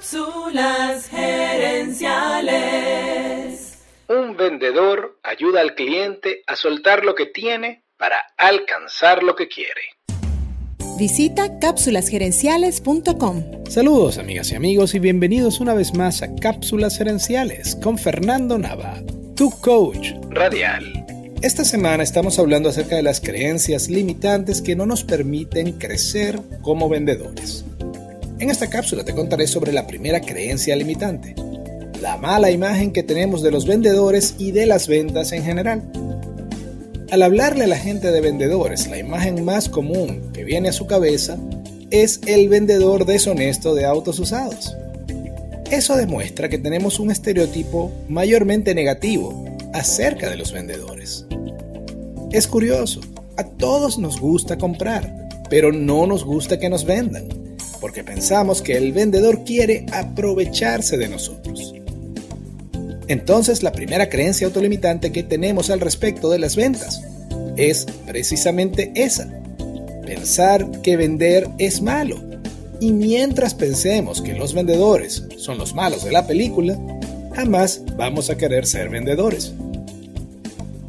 Cápsulas gerenciales. Un vendedor ayuda al cliente a soltar lo que tiene para alcanzar lo que quiere. Visita cápsulasgerenciales.com. Saludos amigas y amigos y bienvenidos una vez más a Cápsulas Gerenciales con Fernando Nava, tu coach Radial. Esta semana estamos hablando acerca de las creencias limitantes que no nos permiten crecer como vendedores. En esta cápsula te contaré sobre la primera creencia limitante, la mala imagen que tenemos de los vendedores y de las ventas en general. Al hablarle a la gente de vendedores, la imagen más común que viene a su cabeza es el vendedor deshonesto de autos usados. Eso demuestra que tenemos un estereotipo mayormente negativo acerca de los vendedores. Es curioso, a todos nos gusta comprar, pero no nos gusta que nos vendan porque pensamos que el vendedor quiere aprovecharse de nosotros. Entonces la primera creencia autolimitante que tenemos al respecto de las ventas es precisamente esa. Pensar que vender es malo. Y mientras pensemos que los vendedores son los malos de la película, jamás vamos a querer ser vendedores.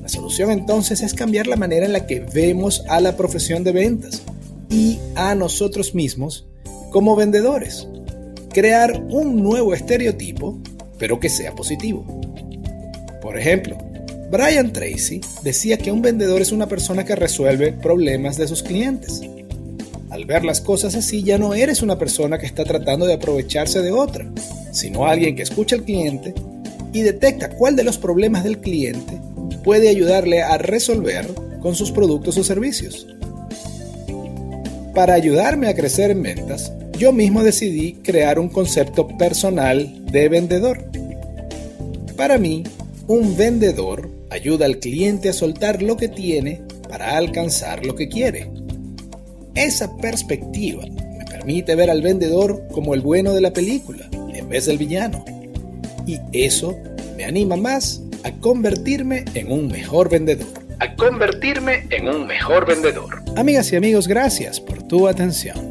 La solución entonces es cambiar la manera en la que vemos a la profesión de ventas y a nosotros mismos como vendedores. Crear un nuevo estereotipo, pero que sea positivo. Por ejemplo, Brian Tracy decía que un vendedor es una persona que resuelve problemas de sus clientes. Al ver las cosas así ya no eres una persona que está tratando de aprovecharse de otra, sino alguien que escucha al cliente y detecta cuál de los problemas del cliente puede ayudarle a resolver con sus productos o servicios. Para ayudarme a crecer en ventas, yo mismo decidí crear un concepto personal de vendedor. Para mí, un vendedor ayuda al cliente a soltar lo que tiene para alcanzar lo que quiere. Esa perspectiva me permite ver al vendedor como el bueno de la película en vez del villano. Y eso me anima más a convertirme en un mejor vendedor. A convertirme en un mejor vendedor. Amigas y amigos, gracias por tu atención